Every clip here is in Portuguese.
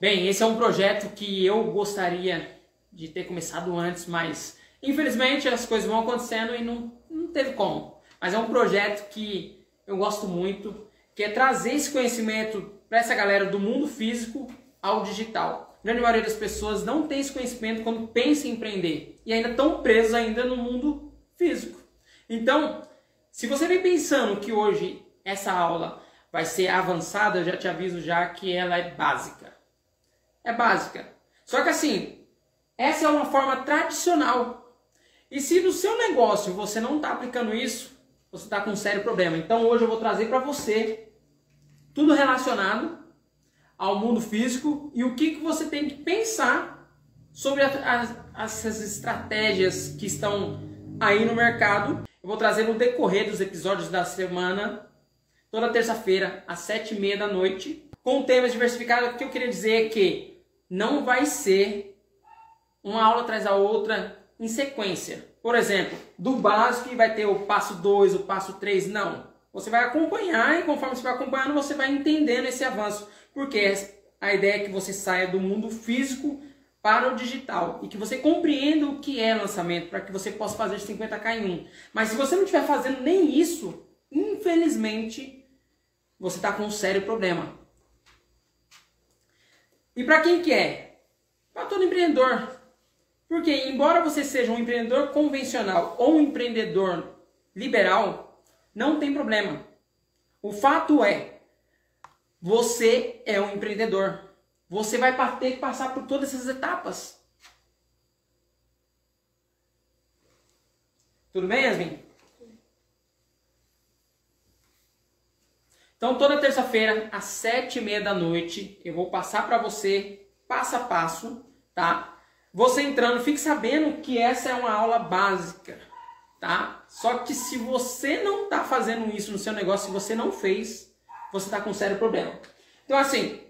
Bem, esse é um projeto que eu gostaria de ter começado antes, mas infelizmente as coisas vão acontecendo e não, não teve como. Mas é um projeto que eu gosto muito, que é trazer esse conhecimento para essa galera do mundo físico ao digital. A grande maioria das pessoas não tem esse conhecimento quando pensa em empreender e ainda estão presos ainda no mundo físico. Então, se você vem pensando que hoje essa aula vai ser avançada, eu já te aviso já que ela é básica é básica. Só que assim, essa é uma forma tradicional. E se no seu negócio você não está aplicando isso, você está com um sério problema. Então hoje eu vou trazer para você tudo relacionado ao mundo físico e o que, que você tem que pensar sobre essas estratégias que estão aí no mercado. Eu vou trazer no decorrer dos episódios da semana, toda terça-feira, às sete e meia da noite, com temas diversificados. O que eu queria dizer é que não vai ser uma aula atrás da outra em sequência. Por exemplo, do básico vai ter o passo 2, o passo 3, não. Você vai acompanhar e conforme você vai acompanhando, você vai entendendo esse avanço. Porque a ideia é que você saia do mundo físico para o digital e que você compreenda o que é lançamento para que você possa fazer 50k em um. Mas se você não estiver fazendo nem isso, infelizmente, você está com um sério problema. E para quem que é? Para todo empreendedor. Porque embora você seja um empreendedor convencional ou um empreendedor liberal, não tem problema. O fato é, você é um empreendedor. Você vai ter que passar por todas essas etapas. Tudo bem, Yasmin? Então, toda terça-feira, às sete e meia da noite, eu vou passar para você, passo a passo, tá? Você entrando, fique sabendo que essa é uma aula básica, tá? Só que se você não está fazendo isso no seu negócio, se você não fez, você está com um sério problema. Então, assim,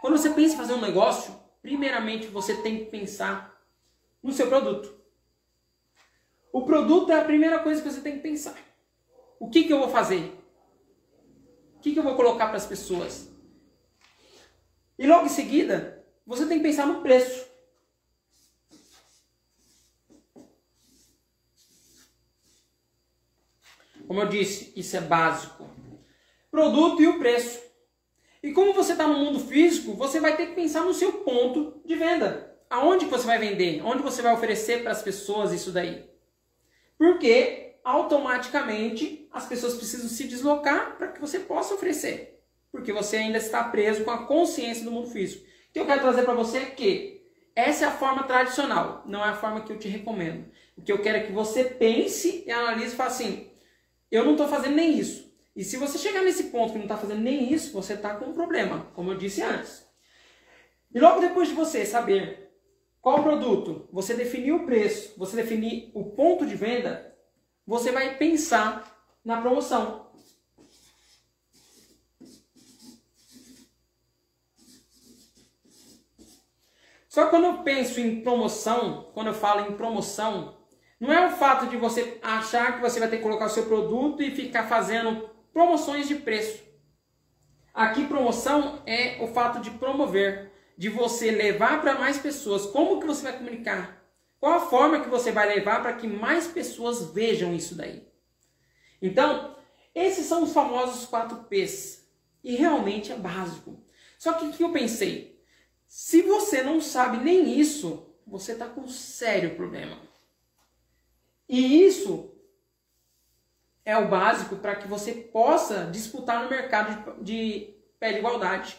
quando você pensa em fazer um negócio, primeiramente você tem que pensar no seu produto. O produto é a primeira coisa que você tem que pensar. O que, que eu vou fazer? O que, que eu vou colocar para as pessoas? E logo em seguida, você tem que pensar no preço. Como eu disse, isso é básico. Produto e o preço. E como você está no mundo físico, você vai ter que pensar no seu ponto de venda. Aonde você vai vender? Onde você vai oferecer para as pessoas isso daí? Porque automaticamente as pessoas precisam se deslocar para que você possa oferecer. Porque você ainda está preso com a consciência do mundo físico. O que eu quero trazer para você é que essa é a forma tradicional, não é a forma que eu te recomendo. O que eu quero é que você pense e analise e fale assim: eu não estou fazendo nem isso. E se você chegar nesse ponto que não está fazendo nem isso, você está com um problema, como eu disse antes. E logo depois de você saber qual produto, você definir o preço, você definir o ponto de venda, você vai pensar na promoção. Só que quando eu penso em promoção, quando eu falo em promoção, não é o fato de você achar que você vai ter que colocar o seu produto e ficar fazendo promoções de preço. Aqui promoção é o fato de promover, de você levar para mais pessoas. Como que você vai comunicar? Qual a forma que você vai levar para que mais pessoas vejam isso daí? Então, esses são os famosos 4 P's. E realmente é básico. Só que o que eu pensei? Se você não sabe nem isso, você está com um sério problema. E isso é o básico para que você possa disputar no mercado de, pé de igualdade.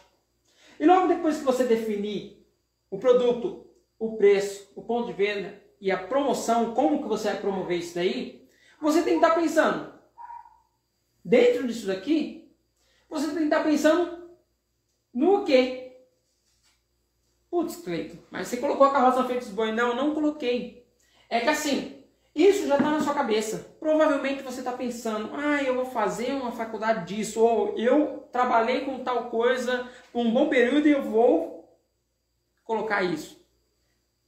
E logo depois que você definir o produto, o preço, o ponto de venda e a promoção, como que você vai promover isso daí, você tem que estar pensando, dentro disso daqui, você tem que estar pensando no quê? Putz, Cleiton, mas você colocou a carroça frente dos bois? Não, não coloquei. É que assim, isso já está na sua cabeça. Provavelmente você está pensando, ah, eu vou fazer uma faculdade disso, ou eu trabalhei com tal coisa por um bom período e eu vou colocar isso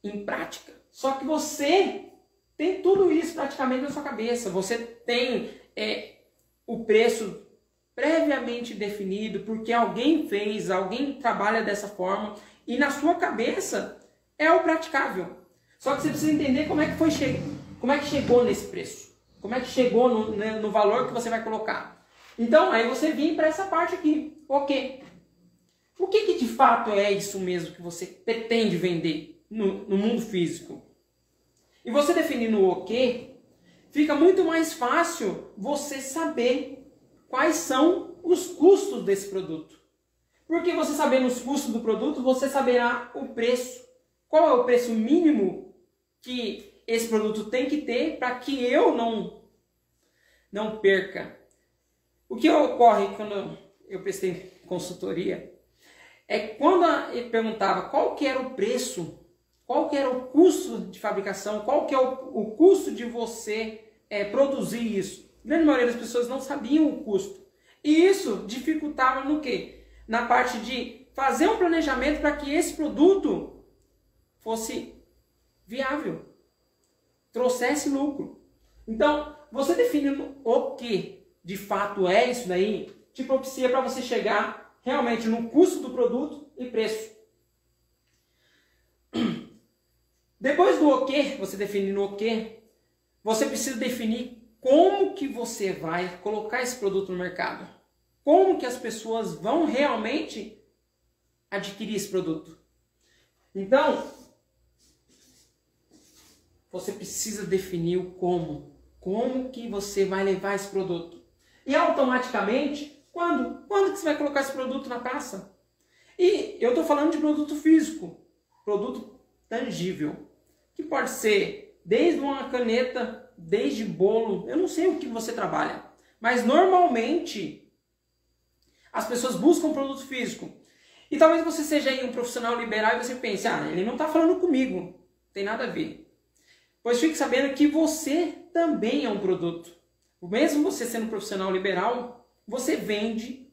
em prática. Só que você tem tudo isso praticamente na sua cabeça. Você tem é, o preço previamente definido, porque alguém fez, alguém trabalha dessa forma e na sua cabeça é o praticável. Só que você precisa entender como é que foi che como é que chegou nesse preço, como é que chegou no, né, no valor que você vai colocar. Então aí você vem para essa parte aqui, ok? O que, que de fato é isso mesmo que você pretende vender no, no mundo físico? E você definindo o ok, fica muito mais fácil você saber quais são os custos desse produto. Porque você sabendo os custos do produto, você saberá o preço. Qual é o preço mínimo que esse produto tem que ter para que eu não não perca. O que ocorre quando eu prestei consultoria é quando ele perguntava qual que era o preço, qual que era o custo de fabricação, qual que é o, o custo de você é, produzir isso. A grande maioria das pessoas não sabiam o custo. E isso dificultava no quê? Na parte de fazer um planejamento para que esse produto fosse viável, trouxesse lucro. Então, você definindo o que de fato é isso daí, te propicia para você chegar realmente no custo do produto e preço. Depois do o que, você definindo o que, você precisa definir como que você vai colocar esse produto no mercado. Como que as pessoas vão realmente adquirir esse produto. Então, você precisa definir o como. Como que você vai levar esse produto. E automaticamente, quando? Quando que você vai colocar esse produto na praça? E eu estou falando de produto físico, produto tangível, que pode ser desde uma caneta desde bolo, eu não sei o que você trabalha, mas normalmente as pessoas buscam produto físico. E talvez você seja aí um profissional liberal e você pense, ah, ele não está falando comigo, tem nada a ver. Pois fique sabendo que você também é um produto. Mesmo você sendo um profissional liberal, você vende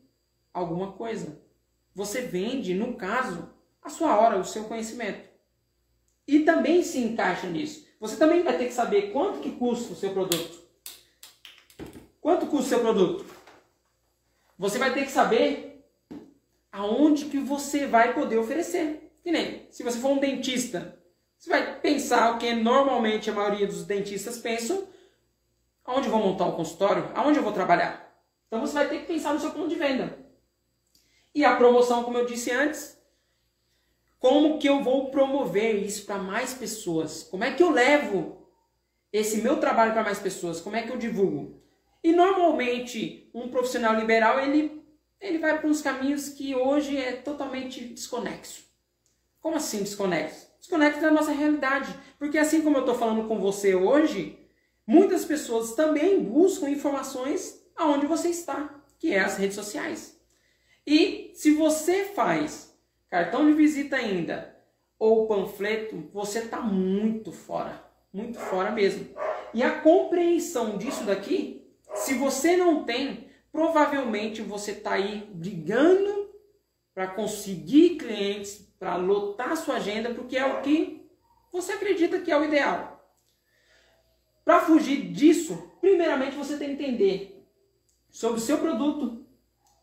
alguma coisa. Você vende, no caso, a sua hora, o seu conhecimento. E também se encaixa nisso. Você também vai ter que saber quanto que custa o seu produto. Quanto custa o seu produto? Você vai ter que saber aonde que você vai poder oferecer. Que nem, se você for um dentista, você vai pensar o que normalmente a maioria dos dentistas pensam, aonde eu vou montar o consultório, aonde eu vou trabalhar. Então você vai ter que pensar no seu ponto de venda. E a promoção, como eu disse antes, como que eu vou promover isso para mais pessoas? Como é que eu levo esse meu trabalho para mais pessoas? Como é que eu divulgo? E normalmente um profissional liberal ele ele vai para uns caminhos que hoje é totalmente desconexo. Como assim desconexo? Desconexo da nossa realidade. Porque assim como eu estou falando com você hoje, muitas pessoas também buscam informações aonde você está, que é as redes sociais. E se você faz cartão de visita ainda ou panfleto, você está muito fora, muito fora mesmo. E a compreensão disso daqui, se você não tem, provavelmente você está aí brigando para conseguir clientes, para lotar sua agenda, porque é o que você acredita que é o ideal. Para fugir disso, primeiramente você tem que entender sobre o seu produto,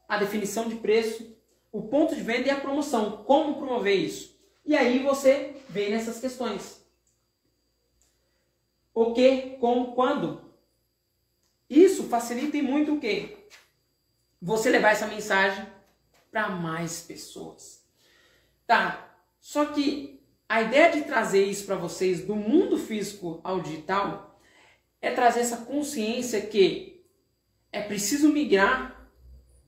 a definição de preço, o ponto de venda e a promoção. Como promover isso? E aí você vem nessas questões. O que, como, quando. Isso facilita muito o quê? Você levar essa mensagem para mais pessoas. Tá, só que a ideia de trazer isso para vocês do mundo físico ao digital é trazer essa consciência que é preciso migrar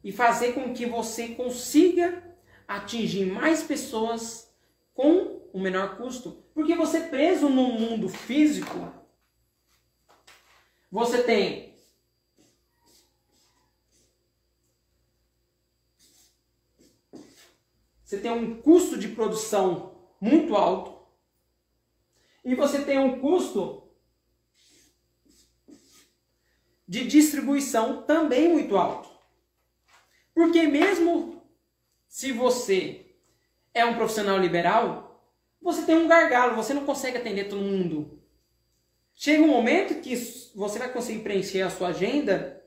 e fazer com que você consiga atingir mais pessoas com o menor custo. Porque você preso no mundo físico, você tem você tem um custo de produção muito alto e você tem um custo de distribuição também muito alto. Porque mesmo se você é um profissional liberal, você tem um gargalo, você não consegue atender todo mundo. Chega um momento que você vai conseguir preencher a sua agenda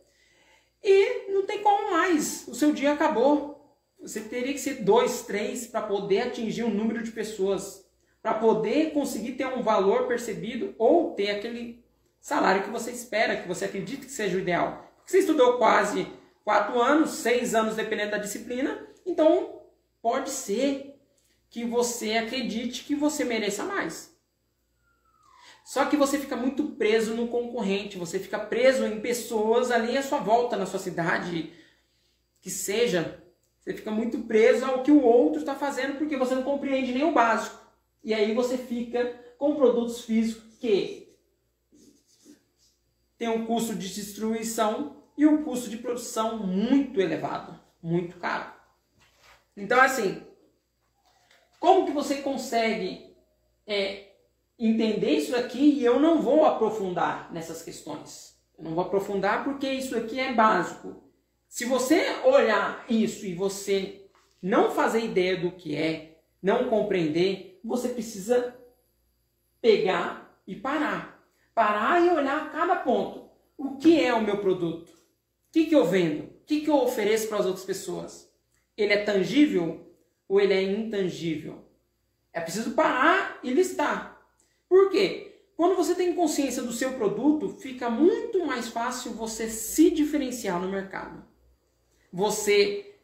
e não tem como mais. O seu dia acabou. Você teria que ser dois, três para poder atingir um número de pessoas, para poder conseguir ter um valor percebido ou ter aquele salário que você espera, que você acredita que seja o ideal. Você estudou quase quatro anos, seis anos dependendo da disciplina, então pode ser que você acredite que você mereça mais. Só que você fica muito preso no concorrente, você fica preso em pessoas ali à sua volta, na sua cidade, que seja. Você fica muito preso ao que o outro está fazendo porque você não compreende nem o básico. E aí você fica com produtos físicos que tem um custo de distribuição e um custo de produção muito elevado, muito caro. Então, assim, como que você consegue é, entender isso aqui e eu não vou aprofundar nessas questões. Eu não vou aprofundar porque isso aqui é básico. Se você olhar isso e você não fazer ideia do que é, não compreender, você precisa pegar e parar. Parar e olhar cada ponto. O que é o meu produto? O que, que eu vendo? O que, que eu ofereço para as outras pessoas? Ele é tangível ou ele é intangível? É preciso parar e listar. Por quê? Quando você tem consciência do seu produto, fica muito mais fácil você se diferenciar no mercado. Você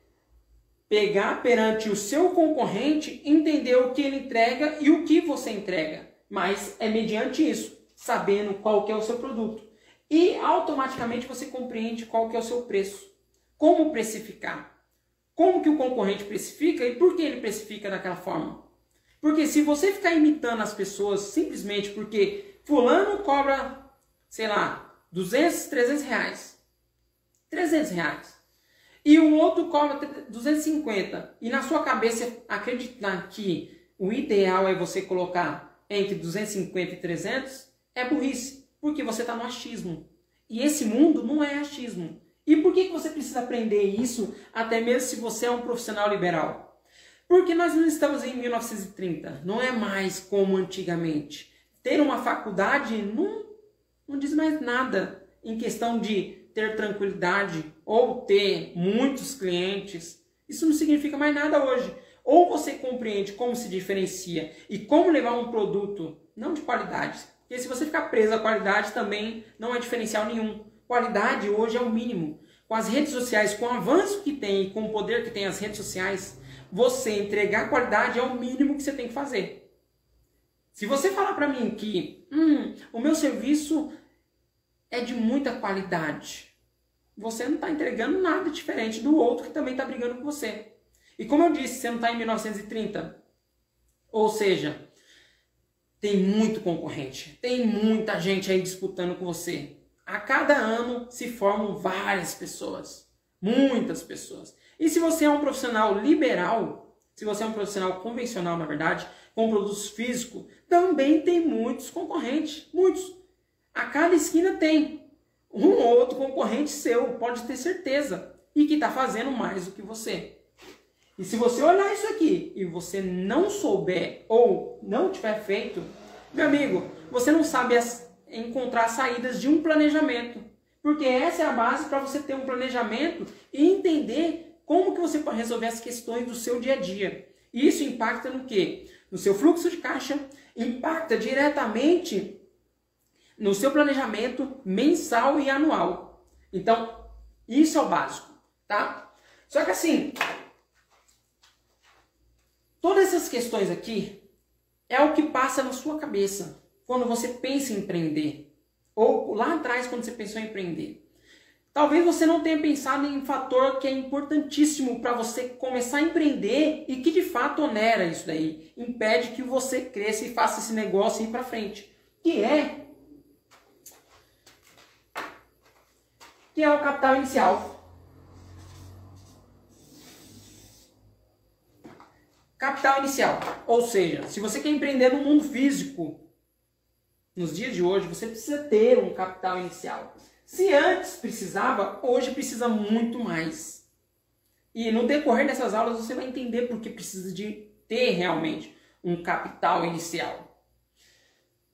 pegar perante o seu concorrente, entender o que ele entrega e o que você entrega. Mas é mediante isso, sabendo qual é o seu produto. E automaticamente você compreende qual que é o seu preço. Como precificar. Como que o concorrente precifica e por que ele precifica daquela forma. Porque se você ficar imitando as pessoas simplesmente porque fulano cobra, sei lá, 200, 300 reais. 300 reais. E o outro cobra 250. E na sua cabeça acreditar que o ideal é você colocar entre 250 e 300 é burrice. Porque você está no achismo. E esse mundo não é achismo. E por que você precisa aprender isso até mesmo se você é um profissional liberal? Porque nós não estamos em 1930, não é mais como antigamente. Ter uma faculdade não, não diz mais nada em questão de ter tranquilidade ou ter muitos clientes. Isso não significa mais nada hoje. Ou você compreende como se diferencia e como levar um produto não de qualidade. Porque se você ficar preso à qualidade também não é diferencial nenhum. Qualidade hoje é o mínimo. Com as redes sociais, com o avanço que tem e com o poder que tem as redes sociais, você entregar qualidade é o mínimo que você tem que fazer. Se você falar para mim que hum, o meu serviço é de muita qualidade, você não está entregando nada diferente do outro que também está brigando com você. E como eu disse, você não está em 1930. Ou seja, tem muito concorrente, tem muita gente aí disputando com você. A cada ano se formam várias pessoas, muitas pessoas. E se você é um profissional liberal, se você é um profissional convencional, na verdade, com produtos físicos, também tem muitos concorrentes. Muitos. A cada esquina tem um ou outro concorrente seu, pode ter certeza. E que está fazendo mais do que você. E se você olhar isso aqui e você não souber ou não tiver feito, meu amigo, você não sabe as, encontrar saídas de um planejamento. Porque essa é a base para você ter um planejamento e entender como que você pode resolver as questões do seu dia a dia. Isso impacta no quê? No seu fluxo de caixa, impacta diretamente no seu planejamento mensal e anual. Então, isso é o básico, tá? Só que assim, todas essas questões aqui é o que passa na sua cabeça quando você pensa em empreender. Ou lá atrás, quando você pensou em empreender. Talvez você não tenha pensado em um fator que é importantíssimo para você começar a empreender e que de fato onera isso daí, impede que você cresça e faça esse negócio ir para frente, que é que é o capital inicial. Capital inicial, ou seja, se você quer empreender no mundo físico, nos dias de hoje, você precisa ter um capital inicial. Se antes precisava, hoje precisa muito mais. E no decorrer dessas aulas você vai entender por que precisa de ter realmente um capital inicial.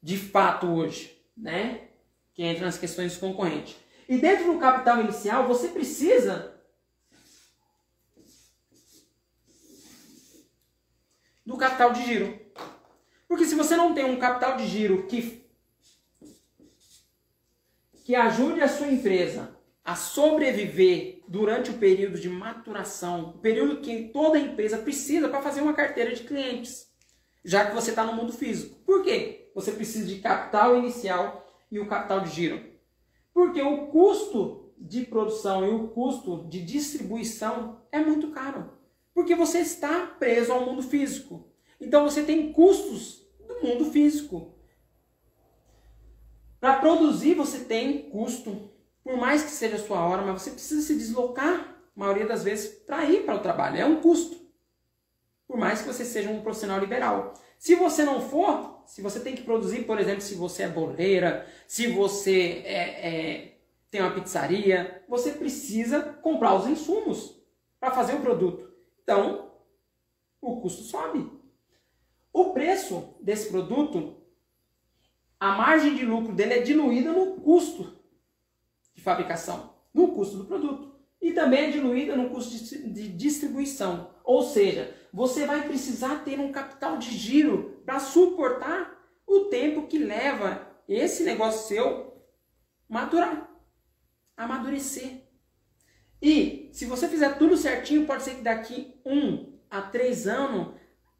De fato hoje, né? Que entra nas questões concorrentes. E dentro do capital inicial você precisa do capital de giro. Porque se você não tem um capital de giro que, que ajude a sua empresa a sobreviver durante o período de maturação, o período que toda empresa precisa para fazer uma carteira de clientes, já que você está no mundo físico. Por quê? Você precisa de capital inicial e o capital de giro. Porque o custo de produção e o custo de distribuição é muito caro. Porque você está preso ao mundo físico. Então você tem custos do mundo físico. Para produzir você tem custo, por mais que seja a sua hora, mas você precisa se deslocar, a maioria das vezes, para ir para o trabalho. É um custo. Por mais que você seja um profissional liberal. Se você não for, se você tem que produzir, por exemplo, se você é boleira, se você é, é, tem uma pizzaria, você precisa comprar os insumos para fazer o produto. Então, o custo sobe. O preço desse produto, a margem de lucro dele é diluída no custo de fabricação, no custo do produto. E também é diluída no custo de distribuição. Ou seja, você vai precisar ter um capital de giro para suportar o tempo que leva esse negócio seu maturar, amadurecer. E se você fizer tudo certinho, pode ser que daqui um a três anos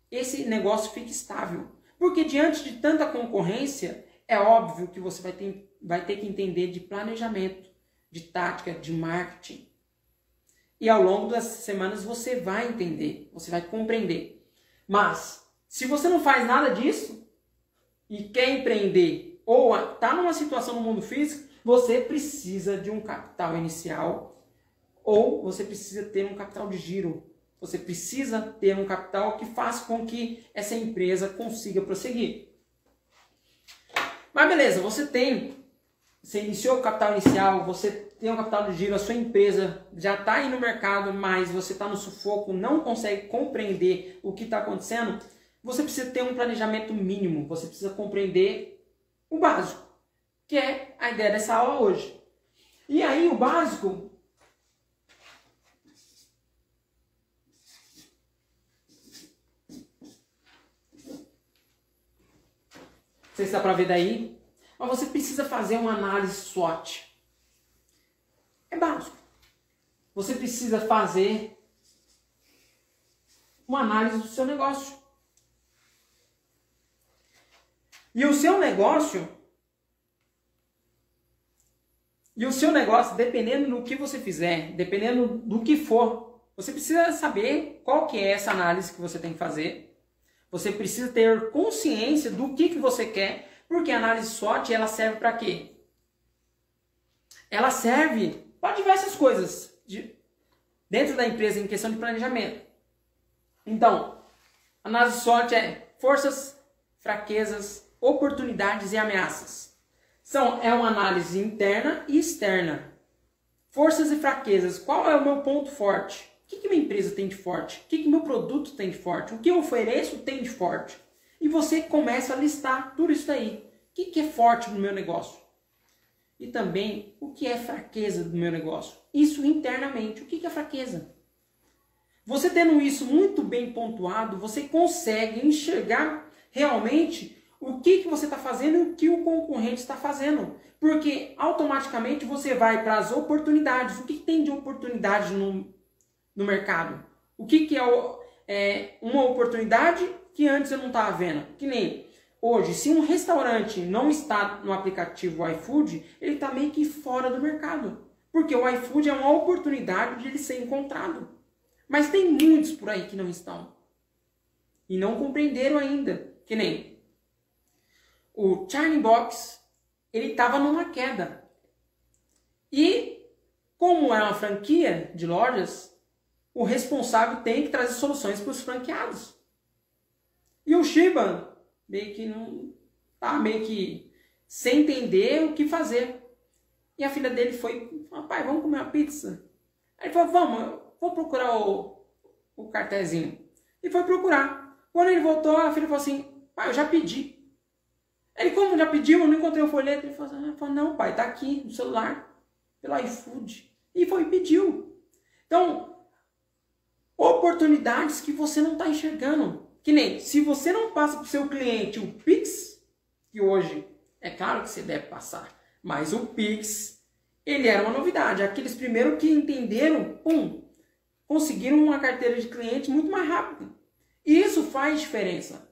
esse negócio fique estável. Porque diante de tanta concorrência, é óbvio que você vai ter vai ter que entender de planejamento, de tática, de marketing. E ao longo das semanas você vai entender, você vai compreender. Mas, se você não faz nada disso e quer empreender ou está numa situação no mundo físico, você precisa de um capital inicial ou você precisa ter um capital de giro. Você precisa ter um capital que faça com que essa empresa consiga prosseguir. Mas beleza, você tem você iniciou o capital inicial, você tem o capital de giro, a sua empresa já está aí no mercado, mas você está no sufoco, não consegue compreender o que está acontecendo, você precisa ter um planejamento mínimo, você precisa compreender o básico, que é a ideia dessa aula hoje. E aí o básico Não sei se dá para ver daí. Mas você precisa fazer uma análise SWOT. É básico. Você precisa fazer uma análise do seu negócio. E o seu negócio e o seu negócio, dependendo do que você fizer, dependendo do que for, você precisa saber qual que é essa análise que você tem que fazer. Você precisa ter consciência do que, que você quer porque a análise SWOT ela serve para quê? Ela serve para diversas coisas de, dentro da empresa em questão de planejamento. Então, análise SWOT é forças, fraquezas, oportunidades e ameaças. São, é uma análise interna e externa. Forças e fraquezas. Qual é o meu ponto forte? O que, minha empresa tem de forte? O que, que meu produto tem de forte? O que eu ofereço tem de forte? E você começa a listar tudo isso daí. O que, que é forte no meu negócio? E também o que é fraqueza do meu negócio? Isso internamente. O que, que é fraqueza? Você tendo isso muito bem pontuado, você consegue enxergar realmente o que, que você está fazendo e o que o concorrente está fazendo. Porque automaticamente você vai para as oportunidades. O que, que, tem de oportunidade no, no mercado? O que, que é, é uma oportunidade que antes eu não estava vendo. Que nem hoje, se um restaurante não está no aplicativo iFood, ele está meio que fora do mercado. Porque o iFood é uma oportunidade de ele ser encontrado. Mas tem muitos por aí que não estão. E não compreenderam ainda. Que nem o Charlie Box, ele estava numa queda. E como é uma franquia de lojas, o responsável tem que trazer soluções para os franqueados. E o Shiba meio que não tá meio que sem entender o que fazer. E a filha dele foi, pai, vamos comer uma pizza. Aí ele falou, vamos, vou procurar o, o cartezinho. E foi procurar. Quando ele voltou, a filha falou assim, pai, eu já pedi. Ele, como já pediu, eu não encontrei o folheto. Ele falou, assim, falou não, pai, tá aqui no celular, pelo iFood. E foi e pediu. Então, oportunidades que você não está enxergando. Que nem, se você não passa para o seu cliente o Pix, que hoje é claro que você deve passar, mas o Pix, ele era uma novidade. Aqueles primeiros que entenderam, pum, conseguiram uma carteira de cliente muito mais rápido. E isso faz diferença.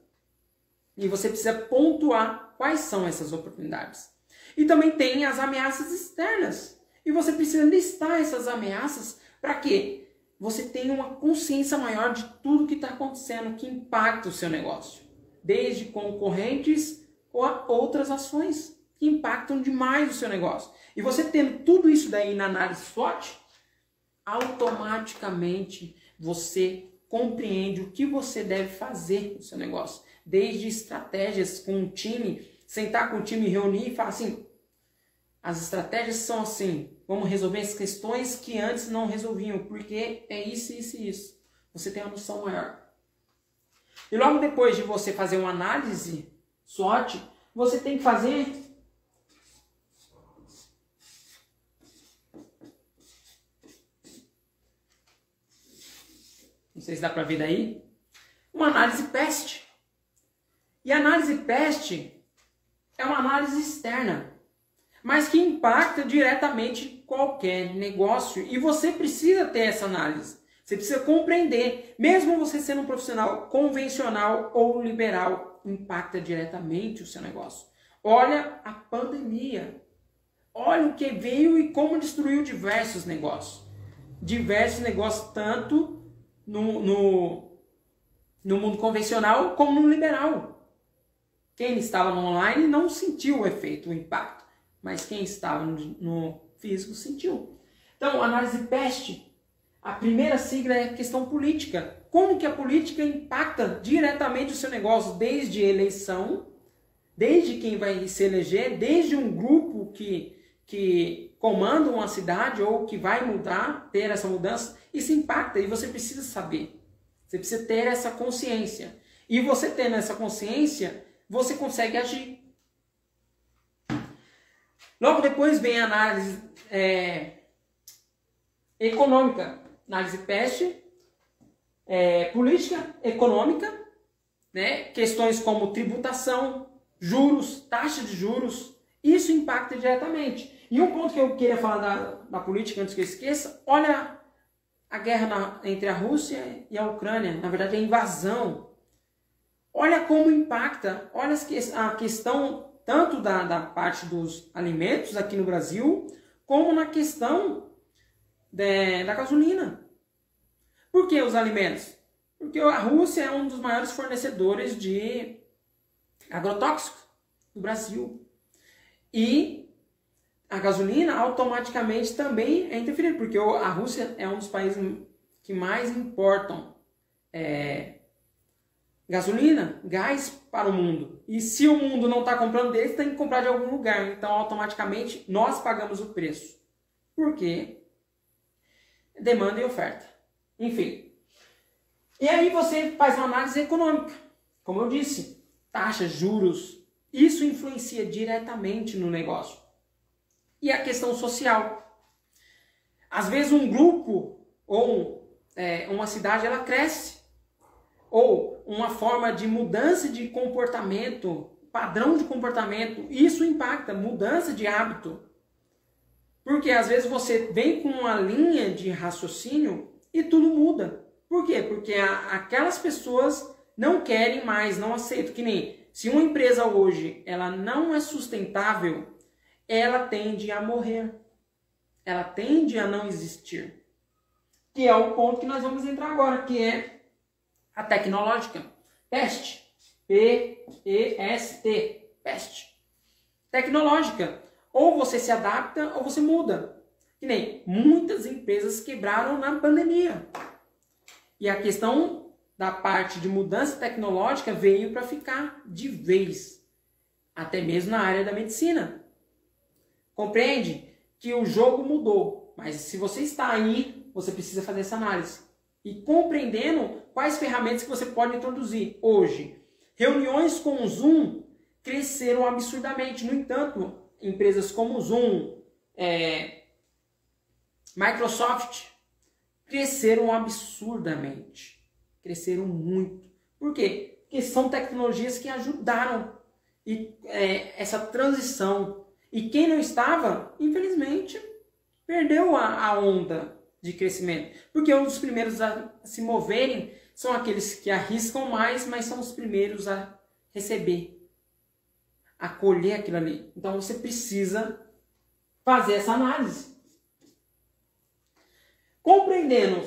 E você precisa pontuar quais são essas oportunidades. E também tem as ameaças externas. E você precisa listar essas ameaças para quê? Você tenha uma consciência maior de tudo que está acontecendo que impacta o seu negócio. Desde concorrentes ou outras ações que impactam demais o seu negócio. E você tendo tudo isso daí na análise SWOT, automaticamente você compreende o que você deve fazer no seu negócio. Desde estratégias com o time, sentar com o time, reunir e falar assim: as estratégias são assim, vamos resolver as questões que antes não resolviam, porque é isso, isso e isso. Você tem uma noção maior. E logo depois de você fazer uma análise SWOT, você tem que fazer Não sei se dá para ver daí. Uma análise PEST. E a análise PEST é uma análise externa, mas que impacta diretamente qualquer negócio. E você precisa ter essa análise. Você precisa compreender, mesmo você sendo um profissional convencional ou liberal, impacta diretamente o seu negócio. Olha a pandemia. Olha o que veio e como destruiu diversos negócios. Diversos negócios, tanto no, no, no mundo convencional como no liberal. Quem estava no online não sentiu o efeito, o impacto, mas quem estava no, físico sentiu. Então, análise PEST, a primeira sigla é questão política. Como que a política impacta diretamente o seu negócio, desde eleição, desde quem vai se eleger, desde um grupo que, que comanda uma cidade ou que vai mudar, ter essa mudança, isso impacta e você precisa saber. Você precisa ter essa consciência. E você tendo essa consciência, você consegue agir. Logo depois vem a análise é, econômica, análise PEST, é, política econômica, né? questões como tributação, juros, taxa de juros, isso impacta diretamente. E um ponto que eu queria falar da, da política, antes que eu esqueça, olha a guerra na, entre a Rússia e a Ucrânia, na verdade a invasão. Olha como impacta, olha a questão tanto da, da parte dos alimentos aqui no Brasil, como na questão de, da gasolina. Por que os alimentos? Porque a Rússia é um dos maiores fornecedores de agrotóxicos do Brasil. E a gasolina automaticamente também é interferida, porque a Rússia é um dos países que mais importam é, gasolina, gás para o mundo. E se o mundo não está comprando deles, tem que comprar de algum lugar. Então, automaticamente, nós pagamos o preço. Por quê? Demanda e oferta. Enfim. E aí você faz uma análise econômica. Como eu disse, taxas, juros. Isso influencia diretamente no negócio e a questão social. Às vezes um grupo ou é, uma cidade ela cresce ou uma forma de mudança de comportamento, padrão de comportamento, isso impacta mudança de hábito. Porque às vezes você vem com uma linha de raciocínio e tudo muda. Por quê? Porque a, aquelas pessoas não querem mais, não aceitam. Que nem se uma empresa hoje ela não é sustentável, ela tende a morrer. Ela tende a não existir. Que é o ponto que nós vamos entrar agora, que é a tecnológica. Peste. P-E-S-T. Peste. Tecnológica. Ou você se adapta ou você muda. Que nem muitas empresas quebraram na pandemia. E a questão da parte de mudança tecnológica veio para ficar de vez. Até mesmo na área da medicina. Compreende que o jogo mudou, mas se você está aí, você precisa fazer essa análise. E compreendendo quais ferramentas que você pode introduzir hoje. Reuniões com o Zoom cresceram absurdamente. No entanto, empresas como o Zoom, é, Microsoft, cresceram absurdamente. Cresceram muito. Por quê? Porque são tecnologias que ajudaram e, é, essa transição. E quem não estava, infelizmente, perdeu a, a onda de crescimento. Porque dos primeiros a se moverem são aqueles que arriscam mais, mas são os primeiros a receber, a colher aquilo ali. Então você precisa fazer essa análise. Compreendendo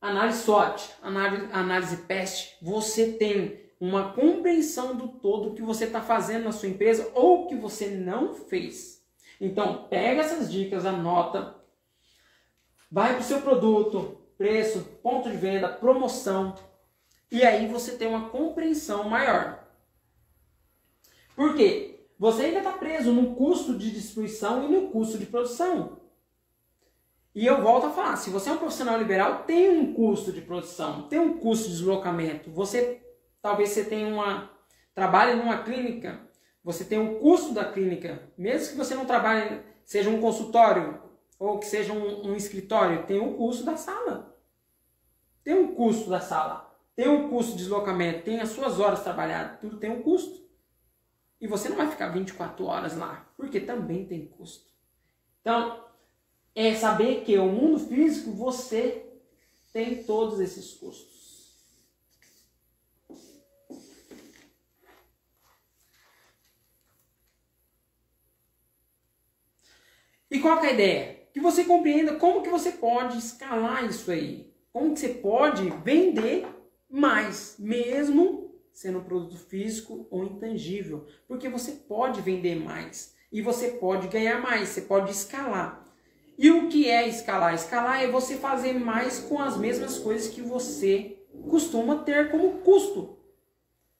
análise SWOT, análise, análise PEST, você tem uma compreensão do todo que você está fazendo na sua empresa ou que você não fez. Então, pega essas dicas, anota, vai para o seu produto, preço, ponto de venda, promoção, e aí você tem uma compreensão maior. Por quê? Você ainda está preso no custo de distribuição e no custo de produção. E eu volto a falar, se você é um profissional liberal, tem um custo de produção, tem um custo de deslocamento. Você talvez você tenha uma trabalhe numa clínica, você tem um custo da clínica, mesmo que você não trabalhe, seja um consultório ou que seja um, um escritório, tem um custo da sala. Tem um custo da sala, tem um custo de deslocamento, tem as suas horas trabalhadas, tudo tem um custo. E você não vai ficar 24 horas lá, porque também tem custo. Então, é saber que o mundo físico você tem todos esses custos. E qual é a ideia? Que você compreenda como que você pode escalar isso aí. Como que você pode vender mais, mesmo sendo um produto físico ou intangível. Porque você pode vender mais e você pode ganhar mais, você pode escalar. E o que é escalar? Escalar é você fazer mais com as mesmas coisas que você costuma ter como custo.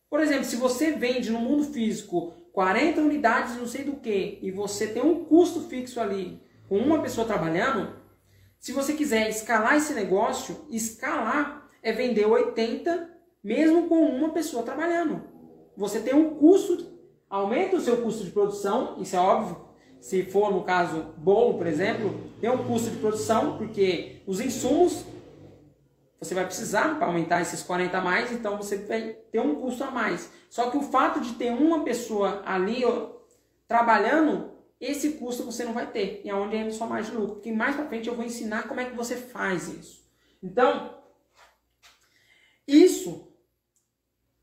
Por exemplo, se você vende no mundo físico 40 unidades não sei do que, e você tem um custo fixo ali com uma pessoa trabalhando, se você quiser escalar esse negócio, escalar é vender 80 mesmo com uma pessoa trabalhando. Você tem um custo, aumenta o seu custo de produção, isso é óbvio. Se for no caso bolo, por exemplo, tem um custo de produção, porque os insumos você vai precisar para aumentar esses 40 a mais, então você vai ter um custo a mais. Só que o fato de ter uma pessoa ali ó, trabalhando, esse custo você não vai ter. E é onde entra sua margem de lucro. Porque mais para frente eu vou ensinar como é que você faz isso. Então, isso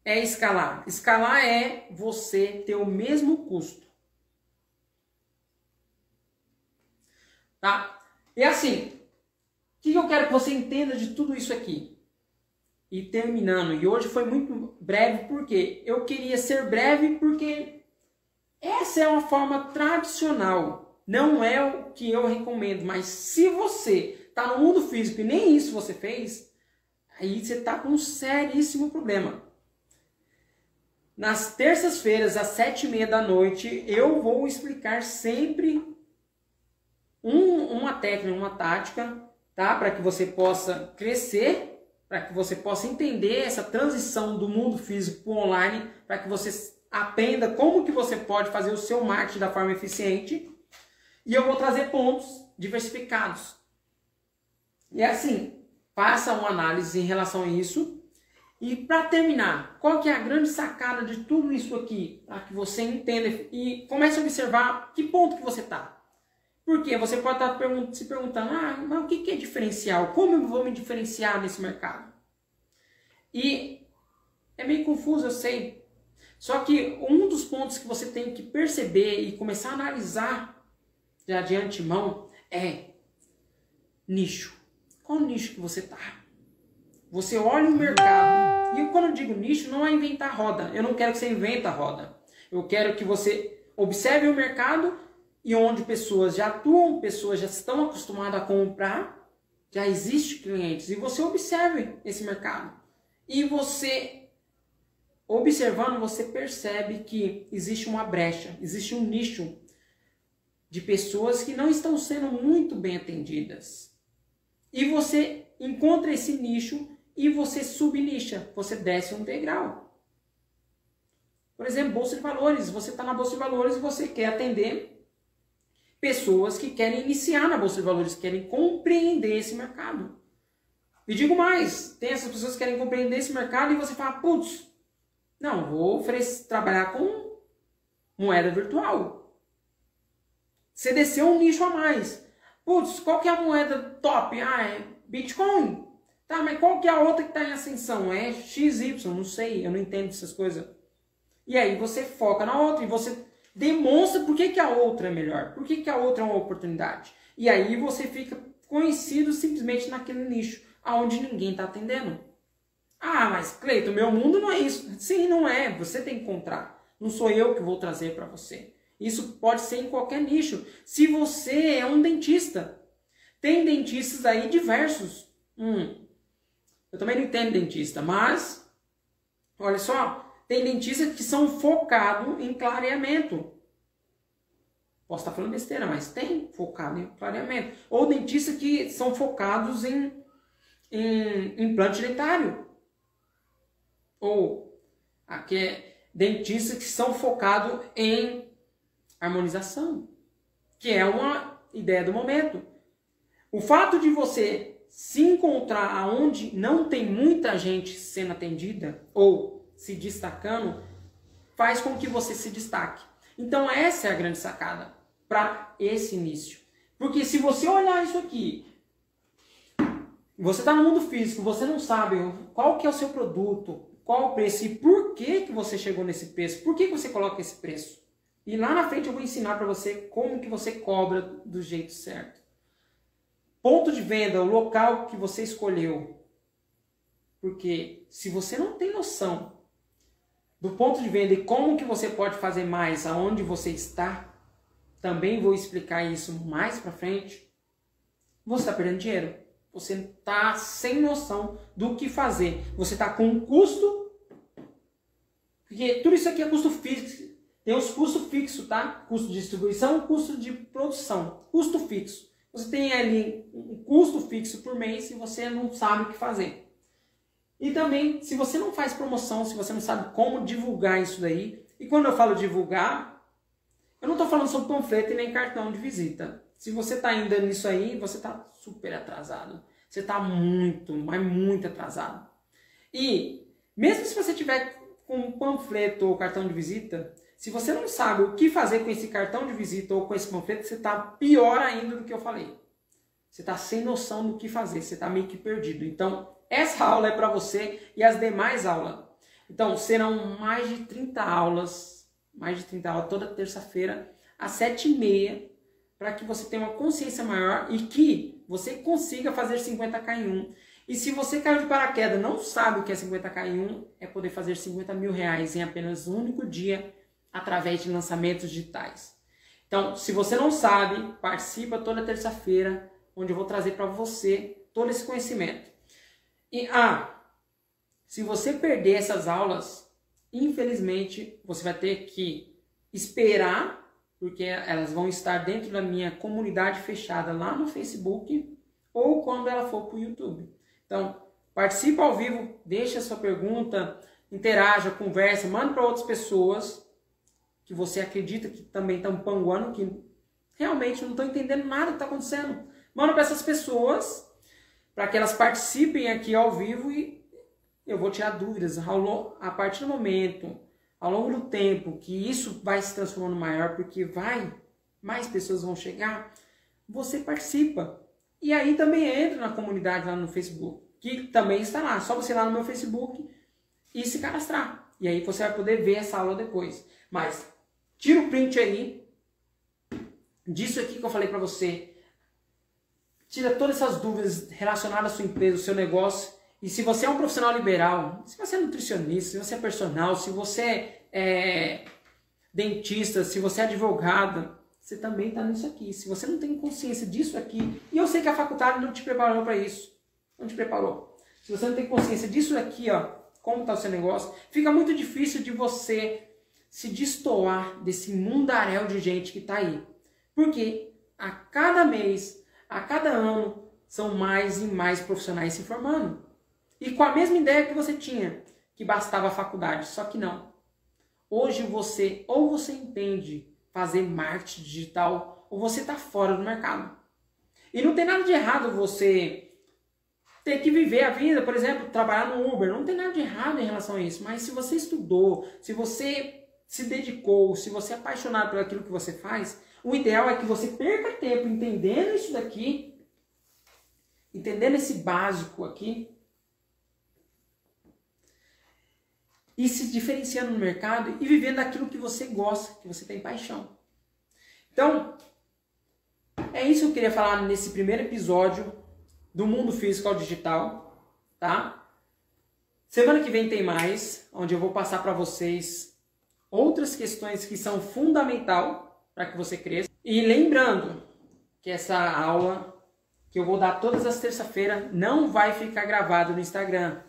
é escalar. Escalar é você ter o mesmo custo. Tá? E assim, o que eu quero que você entenda de tudo isso aqui? E terminando, e hoje foi muito breve porque eu queria ser breve porque essa é uma forma tradicional, não é o que eu recomendo, mas se você está no mundo físico e nem isso você fez, aí você está com um seríssimo problema. Nas terças-feiras, às sete e meia da noite, eu vou explicar sempre um, uma técnica, uma tática tá? Para que você possa crescer, para que você possa entender essa transição do mundo físico para o online, para que você aprenda como que você pode fazer o seu marketing da forma eficiente. E eu vou trazer pontos diversificados. E assim, faça uma análise em relação a isso. E para terminar, qual que é a grande sacada de tudo isso aqui? Para que você entenda e comece a observar que ponto que você está. Porque você pode estar se perguntando, ah, mas o que é diferencial? Como eu vou me diferenciar nesse mercado? E é meio confuso, eu sei. Só que um dos pontos que você tem que perceber e começar a analisar já de antemão é nicho. Qual nicho que você está? Você olha o mercado. E quando eu digo nicho, não é inventar roda. Eu não quero que você invente a roda. Eu quero que você observe o mercado e onde pessoas já atuam, pessoas já estão acostumadas a comprar, já existe clientes e você observe esse mercado. E você observando, você percebe que existe uma brecha, existe um nicho de pessoas que não estão sendo muito bem atendidas. E você encontra esse nicho e você subnicha, você desce um degrau. Por exemplo, bolsa de valores. Você está na bolsa de valores e você quer atender pessoas que querem iniciar na bolsa de valores, querem compreender esse mercado. E digo mais, tem essas pessoas que querem compreender esse mercado e você fala, putz, não, vou oferecer, trabalhar com moeda virtual. Você desceu um nicho a mais. Putz, qual que é a moeda top? Ah, é Bitcoin. Tá, mas qual que é a outra que está em ascensão? É XY, não sei, eu não entendo essas coisas. E aí você foca na outra e você demonstra por que, que a outra é melhor, por que, que a outra é uma oportunidade. E aí você fica conhecido simplesmente naquele nicho, aonde ninguém está atendendo. Ah, mas Cleito, meu mundo não é isso. Sim, não é. Você tem que encontrar. Não sou eu que vou trazer para você. Isso pode ser em qualquer nicho. Se você é um dentista, tem dentistas aí diversos. Hum, eu também não entendo dentista, mas olha só, tem dentistas que são focados em clareamento. Posso estar falando besteira, mas tem focado em clareamento. Ou dentistas que são focados em, em implante dentário. Ou aqui é dentistas que são focados em harmonização, que é uma ideia do momento. O fato de você se encontrar aonde não tem muita gente sendo atendida ou se destacando, faz com que você se destaque. Então essa é a grande sacada para esse início. Porque se você olhar isso aqui, você está no mundo físico, você não sabe qual que é o seu produto, qual o preço e por que, que você chegou nesse preço, por que, que você coloca esse preço. E lá na frente eu vou ensinar para você como que você cobra do jeito certo. Ponto de venda, o local que você escolheu. Porque se você não tem noção do ponto de venda e como que você pode fazer mais aonde você está, também vou explicar isso mais para frente. Você está perdendo dinheiro. Você está sem noção do que fazer. Você está com um custo. Porque tudo isso aqui é custo fixo tem os custos fixos, tá? Custo de distribuição, custo de produção, custo fixo. Você tem ali um custo fixo por mês e você não sabe o que fazer. E também, se você não faz promoção, se você não sabe como divulgar isso daí, e quando eu falo divulgar, eu não estou falando sobre panfleto e nem cartão de visita. Se você está ainda nisso aí, você está super atrasado. Você está muito, mas muito atrasado. E mesmo se você tiver com um panfleto ou cartão de visita, se você não sabe o que fazer com esse cartão de visita ou com esse panfleto, você está pior ainda do que eu falei. Você está sem noção do que fazer, você está meio que perdido. Então, essa aula é para você e as demais aulas. Então, serão mais de 30 aulas, mais de 30 aulas toda terça-feira, às 7h30, para que você tenha uma consciência maior e que você consiga fazer 50k em um. E se você caiu de paraquedas não sabe o que é 50k em um, é poder fazer 50 mil reais em apenas um único dia através de lançamentos digitais. Então, se você não sabe, participa toda terça-feira, onde eu vou trazer para você todo esse conhecimento. E ah, se você perder essas aulas, infelizmente você vai ter que esperar, porque elas vão estar dentro da minha comunidade fechada lá no Facebook ou quando ela for para o YouTube. Então, participa ao vivo, deixa a sua pergunta, interaja, conversa, manda para outras pessoas que você acredita que também estão panguando, que realmente não estão entendendo nada que está acontecendo. Manda para essas pessoas, para que elas participem aqui ao vivo e eu vou tirar dúvidas. A partir do momento, ao longo do tempo, que isso vai se transformando maior, porque vai, mais pessoas vão chegar, você participa. E aí também entra na comunidade lá no Facebook, que também está lá. Só você ir lá no meu Facebook e se cadastrar. E aí você vai poder ver essa aula depois. Mas Tira o print aí disso aqui que eu falei para você. Tira todas essas dúvidas relacionadas à sua empresa, ao seu negócio. E se você é um profissional liberal, se você é nutricionista, se você é personal, se você é dentista, se você é advogado, você também está nisso aqui. Se você não tem consciência disso aqui, e eu sei que a faculdade não te preparou para isso, não te preparou. Se você não tem consciência disso aqui, ó, como está o seu negócio, fica muito difícil de você se destoar desse mundaréu de gente que está aí. Porque a cada mês, a cada ano, são mais e mais profissionais se formando. E com a mesma ideia que você tinha, que bastava a faculdade, só que não. Hoje você, ou você entende fazer marketing digital, ou você está fora do mercado. E não tem nada de errado você ter que viver a vida, por exemplo, trabalhar no Uber. Não tem nada de errado em relação a isso, mas se você estudou, se você se dedicou, se você é apaixonado por aquilo que você faz, o ideal é que você perca tempo entendendo isso daqui, entendendo esse básico aqui, e se diferenciando no mercado e vivendo aquilo que você gosta, que você tem paixão. Então, é isso que eu queria falar nesse primeiro episódio do mundo físico ao digital, tá? Semana que vem tem mais, onde eu vou passar para vocês outras questões que são fundamental para que você cresça. E lembrando que essa aula que eu vou dar todas as terça-feiras não vai ficar gravado no Instagram.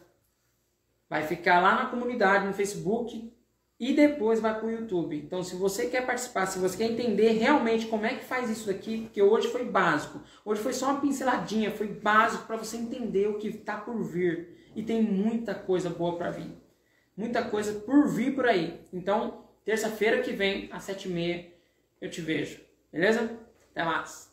Vai ficar lá na comunidade, no Facebook e depois vai para o YouTube. Então, se você quer participar, se você quer entender realmente como é que faz isso daqui, porque hoje foi básico, hoje foi só uma pinceladinha, foi básico para você entender o que está por vir. E tem muita coisa boa para vir. Muita coisa por vir por aí. Então, terça-feira que vem, às sete e meia, eu te vejo. Beleza? Até mais.